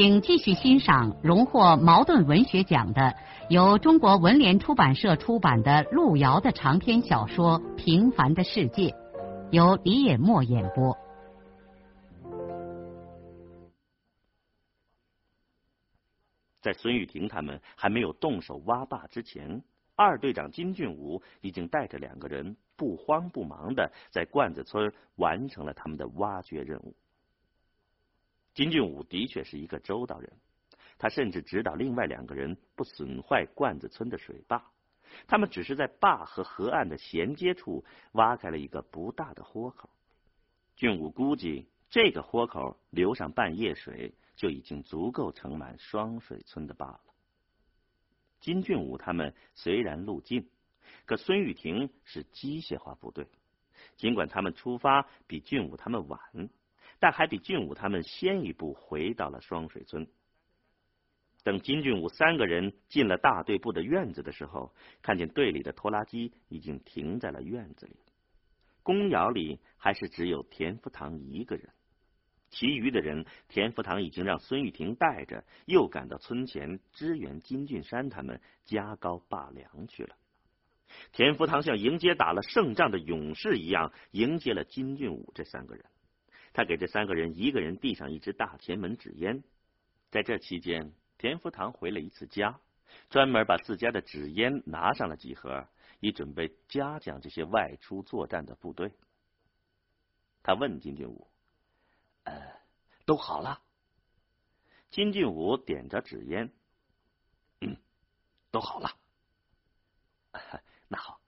请继续欣赏荣获茅盾文学奖的、由中国文联出版社出版的路遥的长篇小说《平凡的世界》，由李野墨演播。在孙玉婷他们还没有动手挖坝之前，二队长金俊武已经带着两个人不慌不忙的在罐子村完成了他们的挖掘任务。金俊武的确是一个周到人，他甚至指导另外两个人不损坏罐子村的水坝。他们只是在坝和河岸的衔接处挖开了一个不大的豁口。俊武估计，这个豁口流上半夜水，就已经足够盛满双水村的坝了。金俊武他们虽然路近，可孙玉婷是机械化部队，尽管他们出发比俊武他们晚。但还比俊武他们先一步回到了双水村。等金俊武三个人进了大队部的院子的时候，看见队里的拖拉机已经停在了院子里，公窑里还是只有田福堂一个人，其余的人田福堂已经让孙玉婷带着，又赶到村前支援金俊山他们加高坝梁去了。田福堂像迎接打了胜仗的勇士一样迎接了金俊武这三个人。他给这三个人一个人递上一支大前门纸烟，在这期间，田福堂回了一次家，专门把自家的纸烟拿上了几盒，以准备嘉奖这些外出作战的部队。他问金俊武：“呃，都好了？”金俊武点着纸烟：“嗯，都好了。那好，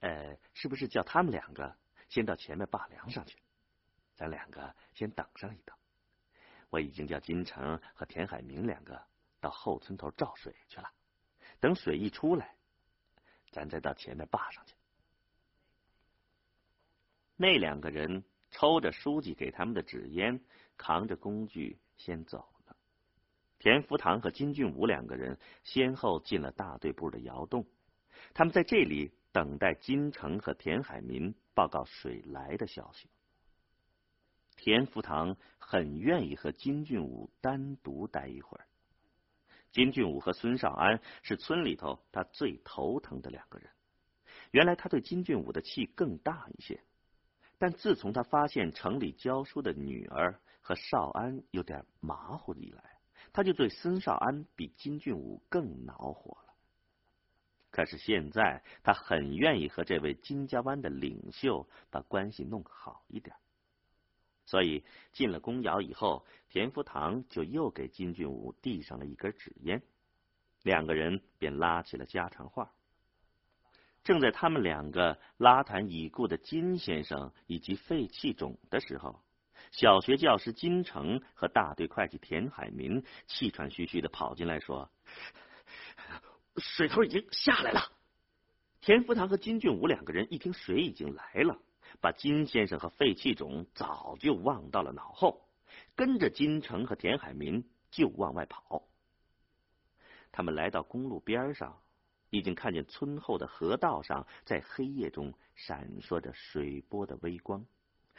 呃，是不是叫他们两个先到前面坝梁上去？”咱两个先等上一等，我已经叫金城和田海明两个到后村头照水去了。等水一出来，咱再到前面坝上去。那两个人抽着书记给他们的纸烟，扛着工具先走了。田福堂和金俊武两个人先后进了大队部的窑洞，他们在这里等待金城和田海民报告水来的消息。田福堂很愿意和金俊武单独待一会儿。金俊武和孙少安是村里头他最头疼的两个人。原来他对金俊武的气更大一些，但自从他发现城里教书的女儿和少安有点马虎以来，他就对孙少安比金俊武更恼火了。可是现在他很愿意和这位金家湾的领袖把关系弄好一点。所以进了公窑以后，田福堂就又给金俊武递上了一根纸烟，两个人便拉起了家常话。正在他们两个拉谈已故的金先生以及废弃种的时候，小学教师金城和大队会计田海民气喘吁吁的跑进来说：“水头已经下来了。”田福堂和金俊武两个人一听水已经来了。把金先生和废弃种早就忘到了脑后，跟着金城和田海民就往外跑。他们来到公路边上，已经看见村后的河道上在黑夜中闪烁着水波的微光。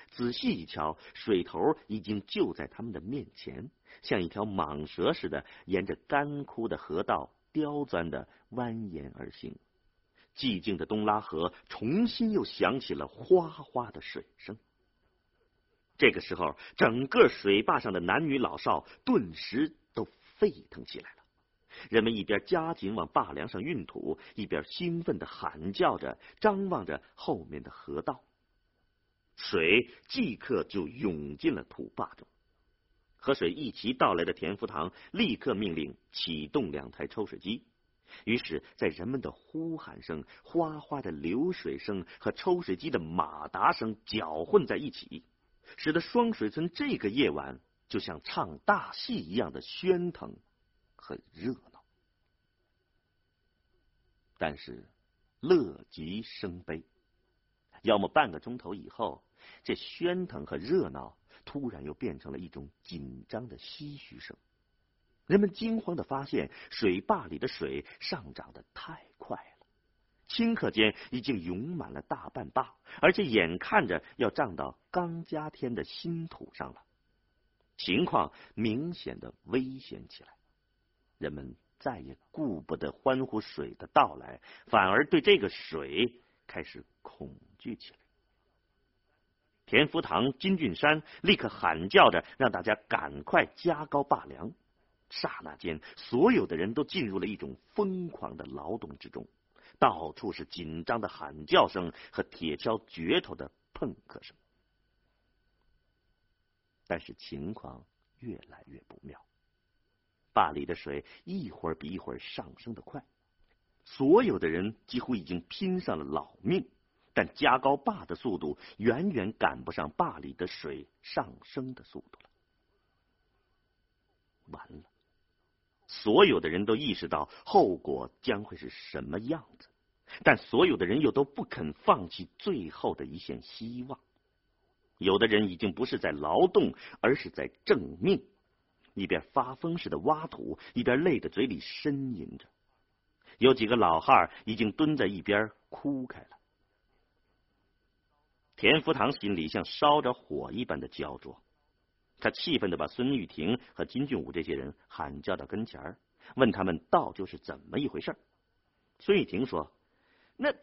仔细一瞧，水头已经就在他们的面前，像一条蟒蛇似的，沿着干枯的河道刁钻的蜿蜒而行。寂静的东拉河重新又响起了哗哗的水声。这个时候，整个水坝上的男女老少顿时都沸腾起来了。人们一边加紧往坝梁上运土，一边兴奋的喊叫着，张望着后面的河道。水即刻就涌进了土坝中。和水一齐到来的田福堂立刻命令启动两台抽水机。于是，在人们的呼喊声、哗哗的流水声和抽水机的马达声搅混在一起，使得双水村这个夜晚就像唱大戏一样的喧腾很热闹。但是乐极生悲，要么半个钟头以后，这喧腾和热闹突然又变成了一种紧张的唏嘘声。人们惊慌的发现，水坝里的水上涨的太快了，顷刻间已经涌满了大半坝，而且眼看着要涨到刚加添的新土上了，情况明显的危险起来。人们再也顾不得欢呼水的到来，反而对这个水开始恐惧起来。田福堂、金俊山立刻喊叫着，让大家赶快加高坝梁。刹那间，所有的人都进入了一种疯狂的劳动之中，到处是紧张的喊叫声和铁锹镢头的碰磕声。但是情况越来越不妙，坝里的水一会儿比一会儿上升的快，所有的人几乎已经拼上了老命，但加高坝的速度远远赶不上坝里的水上升的速度了。完了！所有的人都意识到后果将会是什么样子，但所有的人又都不肯放弃最后的一线希望。有的人已经不是在劳动，而是在挣命，一边发疯似的挖土，一边累得嘴里呻吟着。有几个老汉已经蹲在一边哭开了。田福堂心里像烧着火一般的焦灼。他气愤的把孙玉婷和金俊武这些人喊叫到跟前儿，问他们到底是怎么一回事。孙玉婷说：“那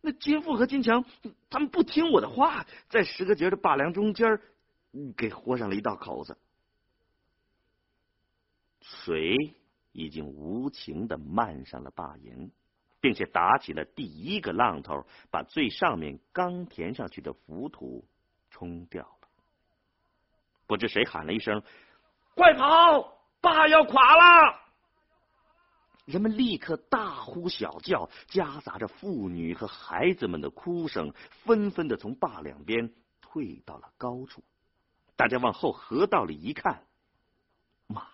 那金富和金强他们不听我的话，在十个节的坝梁中间给豁上了一道口子，水已经无情的漫上了坝沿，并且打起了第一个浪头，把最上面刚填上去的浮土冲掉。”不知谁喊了一声：“快跑！坝要垮了！”人们立刻大呼小叫，夹杂着妇女和孩子们的哭声，纷纷的从坝两边退到了高处。大家往后河道里一看，妈呀！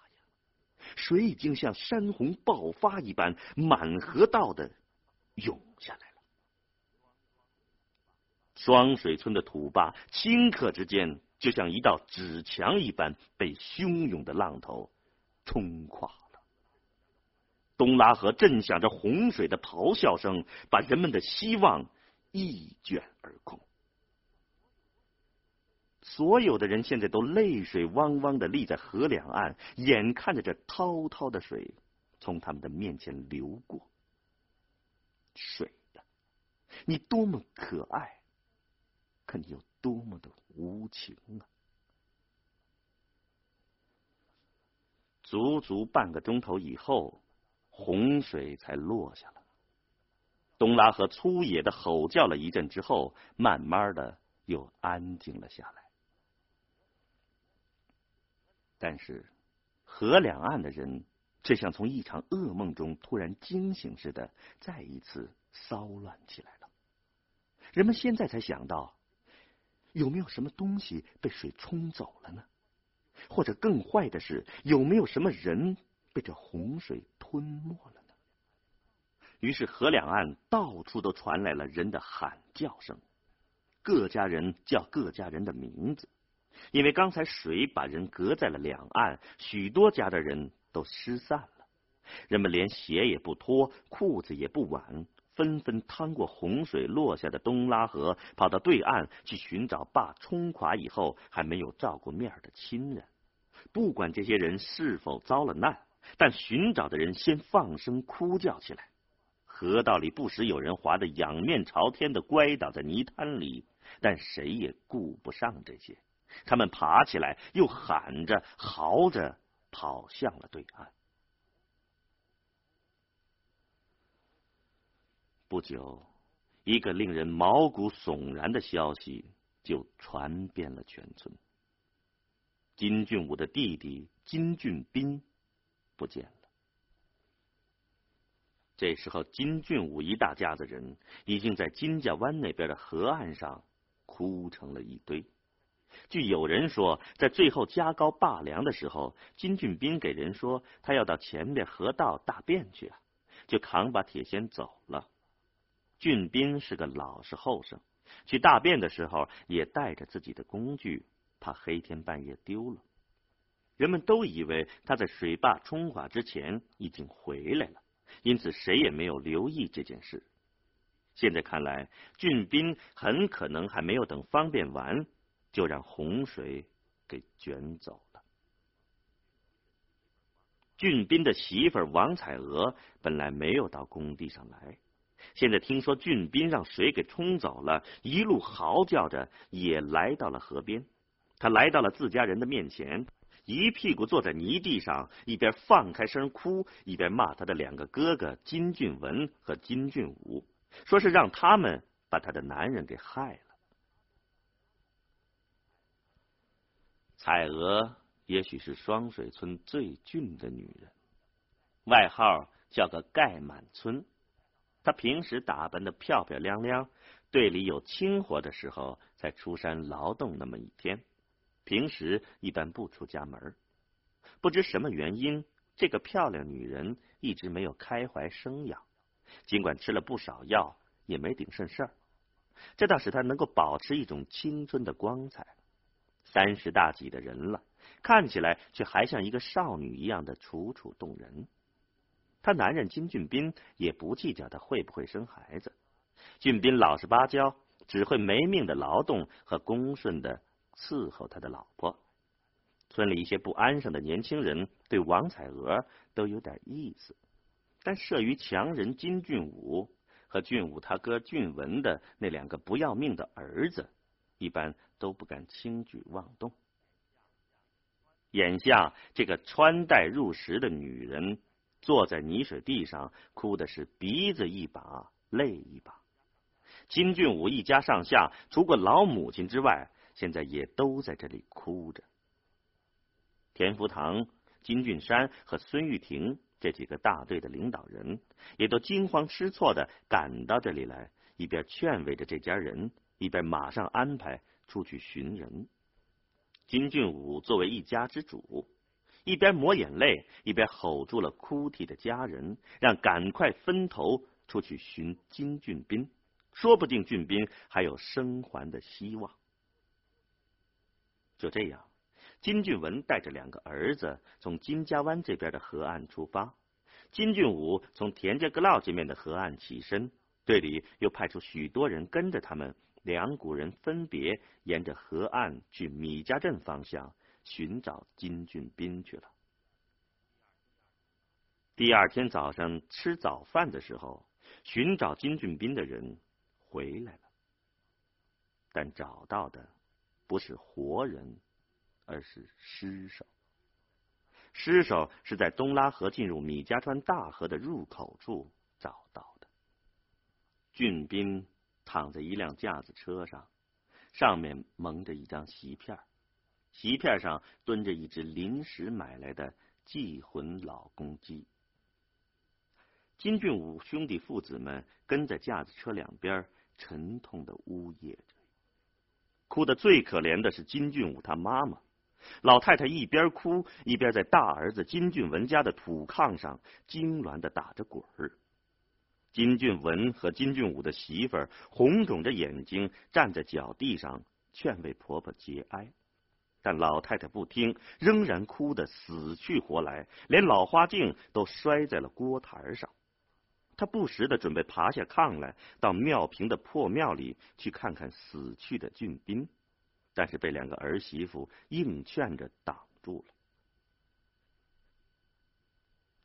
水已经像山洪爆发一般，满河道的涌下来了。双水村的土坝顷刻之间。就像一道纸墙一般，被汹涌的浪头冲垮了。东拉河震响着洪水的咆哮声，把人们的希望一卷而空。所有的人现在都泪水汪汪的立在河两岸，眼看着这滔滔的水从他们的面前流过。水呀，你多么可爱，可你有多么的……无情啊！足足半个钟头以后，洪水才落下了。东拉河粗野的吼叫了一阵之后，慢慢的又安静了下来。但是，河两岸的人却像从一场噩梦中突然惊醒似的，再一次骚乱起来了。人们现在才想到。有没有什么东西被水冲走了呢？或者更坏的是，有没有什么人被这洪水吞没了呢？于是河两岸到处都传来了人的喊叫声，各家人叫各家人的名字，因为刚才水把人隔在了两岸，许多家的人都失散了，人们连鞋也不脱，裤子也不挽。纷纷趟过洪水落下的东拉河，跑到对岸去寻找坝冲垮以后还没有照过面的亲人。不管这些人是否遭了难，但寻找的人先放声哭叫起来。河道里不时有人滑得仰面朝天的乖倒在泥滩里，但谁也顾不上这些。他们爬起来，又喊着、嚎着跑向了对岸。不久，一个令人毛骨悚然的消息就传遍了全村：金俊武的弟弟金俊斌不见了。这时候，金俊武一大家子人已经在金家湾那边的河岸上哭成了一堆，据有人说，在最后加高坝梁的时候，金俊斌给人说他要到前边河道大便去啊，就扛把铁锨走了。俊斌是个老实后生，去大便的时候也带着自己的工具，怕黑天半夜丢了。人们都以为他在水坝冲垮之前已经回来了，因此谁也没有留意这件事。现在看来，俊斌很可能还没有等方便完。就让洪水给卷走了。俊斌的媳妇王彩娥本来没有到工地上来，现在听说俊斌让水给冲走了，一路嚎叫着也来到了河边。他来到了自家人的面前，一屁股坐在泥地上，一边放开声哭，一边骂他的两个哥哥金俊文和金俊武，说是让他们把他的男人给害了。彩娥也许是双水村最俊的女人，外号叫个盖满村。她平时打扮的漂漂亮亮，队里有清活的时候才出山劳动那么一天，平时一般不出家门。不知什么原因，这个漂亮女人一直没有开怀生养，尽管吃了不少药，也没顶甚事儿。这倒使她能够保持一种青春的光彩。三十大几的人了，看起来却还像一个少女一样的楚楚动人。她男人金俊斌也不计较她会不会生孩子，俊斌老实巴交，只会没命的劳动和恭顺的伺候他的老婆。村里一些不安生的年轻人对王彩娥都有点意思，但慑于强人金俊武和俊武他哥俊文的那两个不要命的儿子，一般。都不敢轻举妄动。眼下这个穿戴入时的女人坐在泥水地上，哭的是鼻子一把泪一把。金俊武一家上下，除过老母亲之外，现在也都在这里哭着。田福堂、金俊山和孙玉婷这几个大队的领导人，也都惊慌失措的赶到这里来，一边劝慰着这家人，一边马上安排。出去寻人，金俊武作为一家之主，一边抹眼泪，一边吼住了哭啼的家人，让赶快分头出去寻金俊斌，说不定俊斌还有生还的希望。就这样，金俊文带着两个儿子从金家湾这边的河岸出发，金俊武从田家阁老这面的河岸起身，队里又派出许多人跟着他们。两股人分别沿着河岸去米家镇方向寻找金俊斌去了。第二天早上吃早饭的时候，寻找金俊斌的人回来了，但找到的不是活人，而是尸首。尸首是在东拉河进入米家川大河的入口处找到的，俊斌。躺在一辆架子车上，上面蒙着一张席片，席片上蹲着一只临时买来的祭魂老公鸡。金俊武兄弟父子们跟在架子车两边，沉痛的呜咽着。哭的最可怜的是金俊武他妈妈，老太太一边哭一边在大儿子金俊文家的土炕上痉挛的打着滚儿。金俊文和金俊武的媳妇儿红肿着眼睛站在脚地上劝慰婆婆节哀，但老太太不听，仍然哭得死去活来，连老花镜都摔在了锅台上。她不时的准备爬下炕来，到庙坪的破庙里去看看死去的俊斌，但是被两个儿媳妇硬劝着挡住了。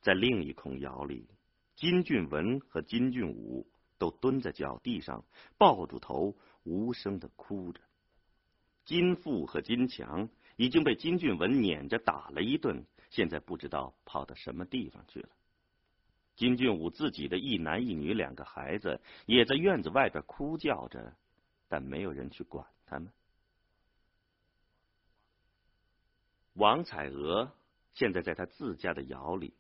在另一孔窑里。金俊文和金俊武都蹲在脚地上，抱住头，无声的哭着。金富和金强已经被金俊文撵着打了一顿，现在不知道跑到什么地方去了。金俊武自己的一男一女两个孩子也在院子外边哭叫着，但没有人去管他们。王彩娥现在在她自家的窑里。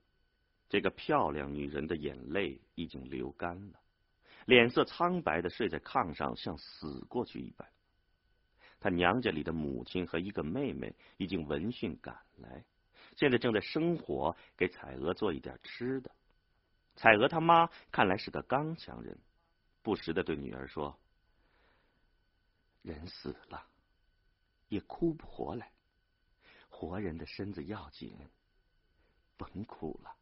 这个漂亮女人的眼泪已经流干了，脸色苍白的睡在炕上，像死过去一般。他娘家里的母亲和一个妹妹已经闻讯赶来，现在正在生火给彩娥做一点吃的。彩娥他妈看来是个刚强人，不时的对女儿说：“人死了也哭不活来，活人的身子要紧，甭哭了。”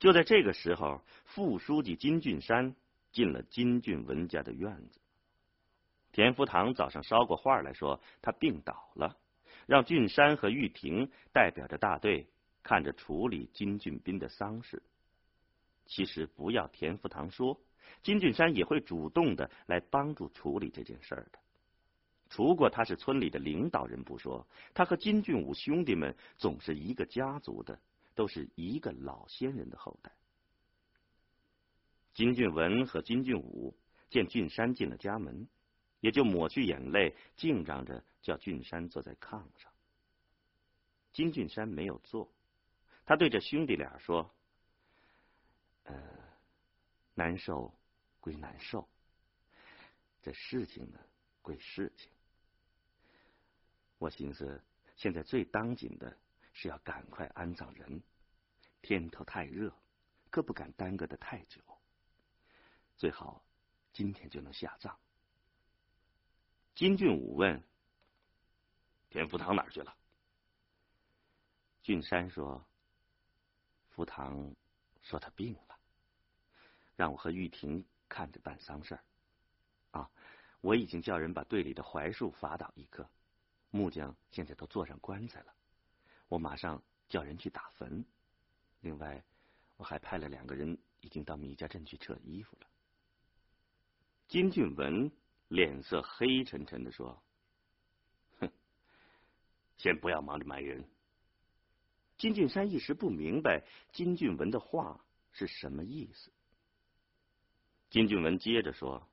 就在这个时候，副书记金俊山进了金俊文家的院子。田福堂早上捎过话来说他病倒了，让俊山和玉婷代表着大队看着处理金俊斌的丧事。其实不要田福堂说，金俊山也会主动的来帮助处理这件事儿的。除过他是村里的领导人不说，他和金俊武兄弟们总是一个家族的。都是一个老先人的后代。金俊文和金俊武见俊山进了家门，也就抹去眼泪，敬让着叫俊山坐在炕上。金俊山没有坐，他对着兄弟俩说：“呃，难受归难受，这事情呢归事情。我寻思，现在最当紧的。”是要赶快安葬人，天头太热，可不敢耽搁的太久。最好今天就能下葬。金俊武问：“田福堂哪儿去了？”俊山说：“福堂说他病了，让我和玉婷看着办丧事儿。啊，我已经叫人把队里的槐树伐倒一棵，木匠现在都做上棺材了。”我马上叫人去打坟，另外我还派了两个人，已经到米家镇去撤衣服了。金俊文脸色黑沉沉的说：“哼，先不要忙着埋人。”金俊山一时不明白金俊文的话是什么意思。金俊文接着说：“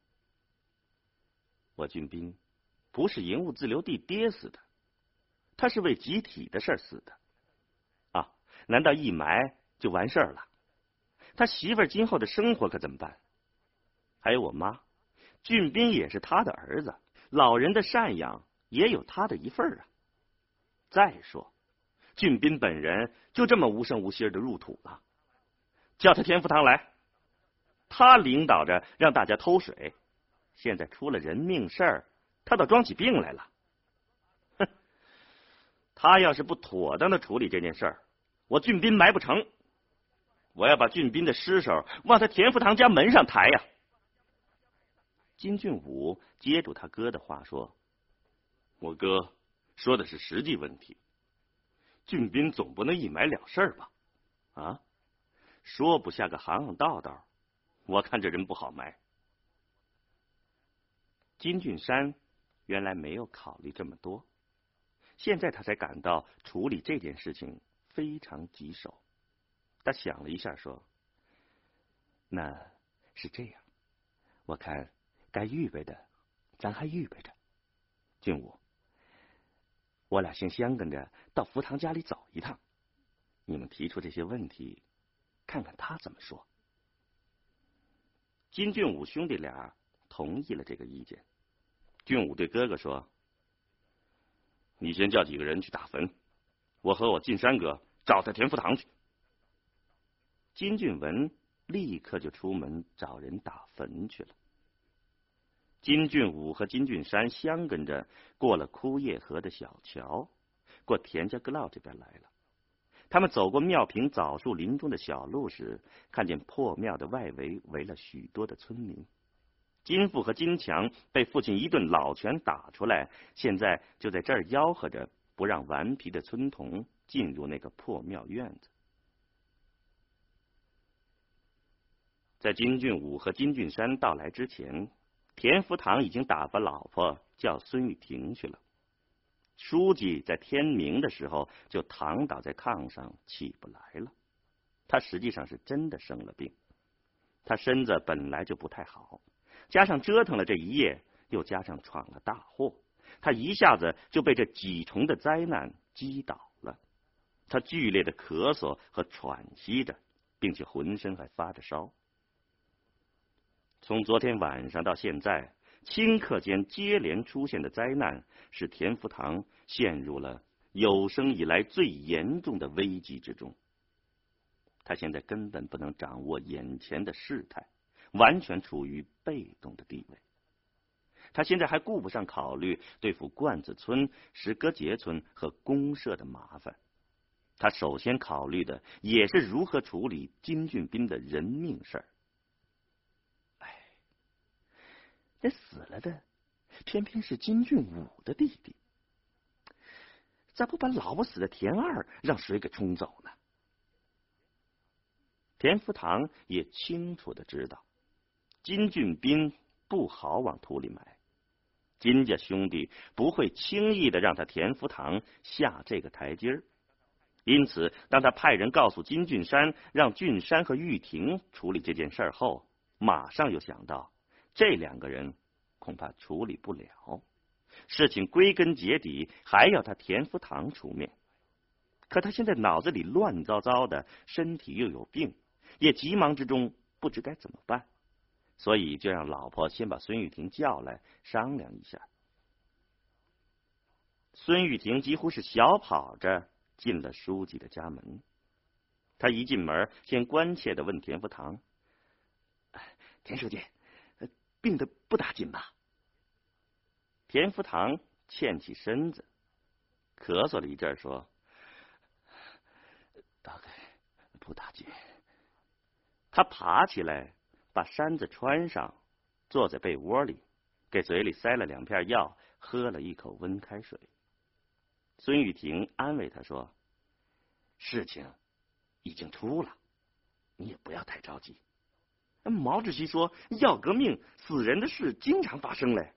我俊斌不是营务自留地跌死的。”他是为集体的事死的，啊？难道一埋就完事儿了？他媳妇儿今后的生活可怎么办？还有我妈，俊斌也是他的儿子，老人的赡养也有他的一份啊。再说，俊斌本人就这么无声无息的入土了，叫他田福堂来，他领导着让大家偷水，现在出了人命事儿，他倒装起病来了。哼他要是不妥当的处理这件事儿，我俊斌埋不成。我要把俊斌的尸首往他田福堂家门上抬呀！金俊武接住他哥的话说：“我哥说的是实际问题，俊斌总不能一埋了事儿吧？啊，说不下个行行道道，我看这人不好埋。”金俊山原来没有考虑这么多。现在他才感到处理这件事情非常棘手。他想了一下，说：“那是这样，我看该预备的，咱还预备着。俊武，我俩先相跟着到福堂家里走一趟。你们提出这些问题，看看他怎么说。”金俊武兄弟俩同意了这个意见。俊武对哥哥说。你先叫几个人去打坟，我和我进山哥找他田福堂去。金俊文立刻就出门找人打坟去了。金俊武和金俊山相跟着过了枯叶河的小桥，过田家阁老这边来了。他们走过庙坪枣树林中的小路时，看见破庙的外围围了许多的村民。金富和金强被父亲一顿老拳打出来，现在就在这儿吆喝着，不让顽皮的村童进入那个破庙院子。在金俊武和金俊山到来之前，田福堂已经打发老婆叫孙玉婷去了。书记在天明的时候就躺倒在炕上起不来了，他实际上是真的生了病，他身子本来就不太好。加上折腾了这一夜，又加上闯了大祸，他一下子就被这几重的灾难击倒了。他剧烈的咳嗽和喘息着，并且浑身还发着烧。从昨天晚上到现在，顷刻间接连出现的灾难，使田福堂陷入了有生以来最严重的危机之中。他现在根本不能掌握眼前的事态，完全处于被动的地位。他现在还顾不上考虑对付罐子村、石戈节村和公社的麻烦，他首先考虑的也是如何处理金俊斌的人命事儿。哎，这死了的偏偏是金俊武的弟弟，咋不把老不死的田二让水给冲走呢？田福堂也清楚的知道，金俊斌不好往土里埋。金家兄弟不会轻易的让他田福堂下这个台阶儿，因此，当他派人告诉金俊山，让俊山和玉婷处理这件事后，马上又想到这两个人恐怕处理不了，事情归根结底还要他田福堂出面。可他现在脑子里乱糟糟的，身体又有病，也急忙之中不知该怎么办。所以就让老婆先把孙玉婷叫来商量一下。孙玉婷几乎是小跑着进了书记的家门。他一进门，先关切的问田福堂：“田书记，病的不打紧吧？”田福堂欠起身子，咳嗽了一阵，说：“大概不打紧。”他爬起来。把衫子穿上，坐在被窝里，给嘴里塞了两片药，喝了一口温开水。孙玉婷安慰他说：“事情已经出了，你也不要太着急。毛主席说，要革命，死人的事经常发生嘞。”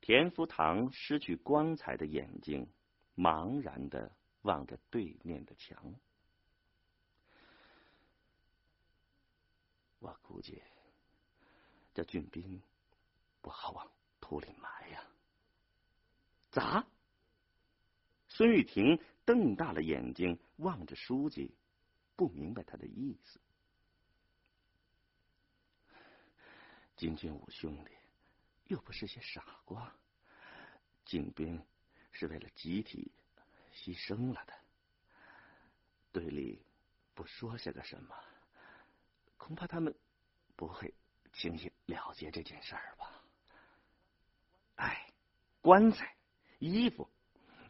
田福堂失去光彩的眼睛，茫然的望着对面的墙。我估计这俊斌不好往土里埋呀。咋？孙玉婷瞪大了眼睛望着书记，不明白他的意思。金俊武兄弟又不是些傻瓜，进兵是为了集体牺牲了的，队里不说些个什么。恐怕他们不会轻易了结这件事儿吧？哎，棺材、衣服、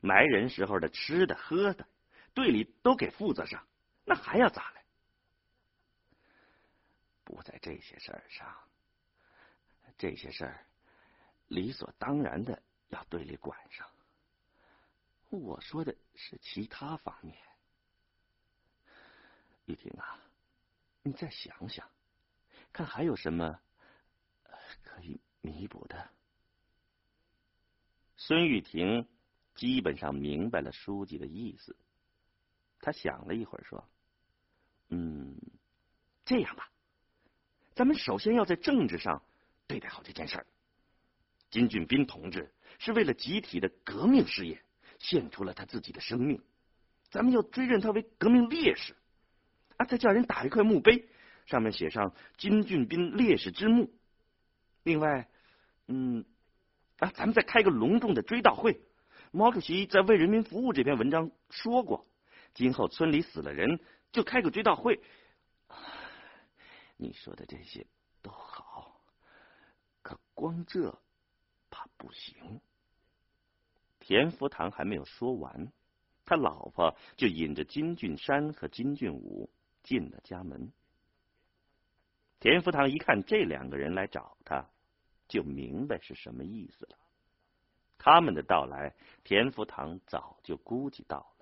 埋人时候的吃的喝的，队里都给负责上，那还要咋嘞？不在这些事儿上，这些事儿理所当然的要队里管上。我说的是其他方面，玉婷啊。你再想想，看还有什么可以弥补的？孙玉婷基本上明白了书记的意思，他想了一会儿说：“嗯，这样吧，咱们首先要在政治上对待好这件事儿。金俊斌同志是为了集体的革命事业献出了他自己的生命，咱们要追认他为革命烈士。”啊再叫人打一块墓碑，上面写上金俊斌烈士之墓。另外，嗯，啊，咱们再开个隆重的追悼会。毛主席在《为人民服务》这篇文章说过，今后村里死了人，就开个追悼会。你说的这些都好，可光这怕不行。田福堂还没有说完，他老婆就引着金俊山和金俊武。进了家门，田福堂一看这两个人来找他，就明白是什么意思了。他们的到来，田福堂早就估计到了。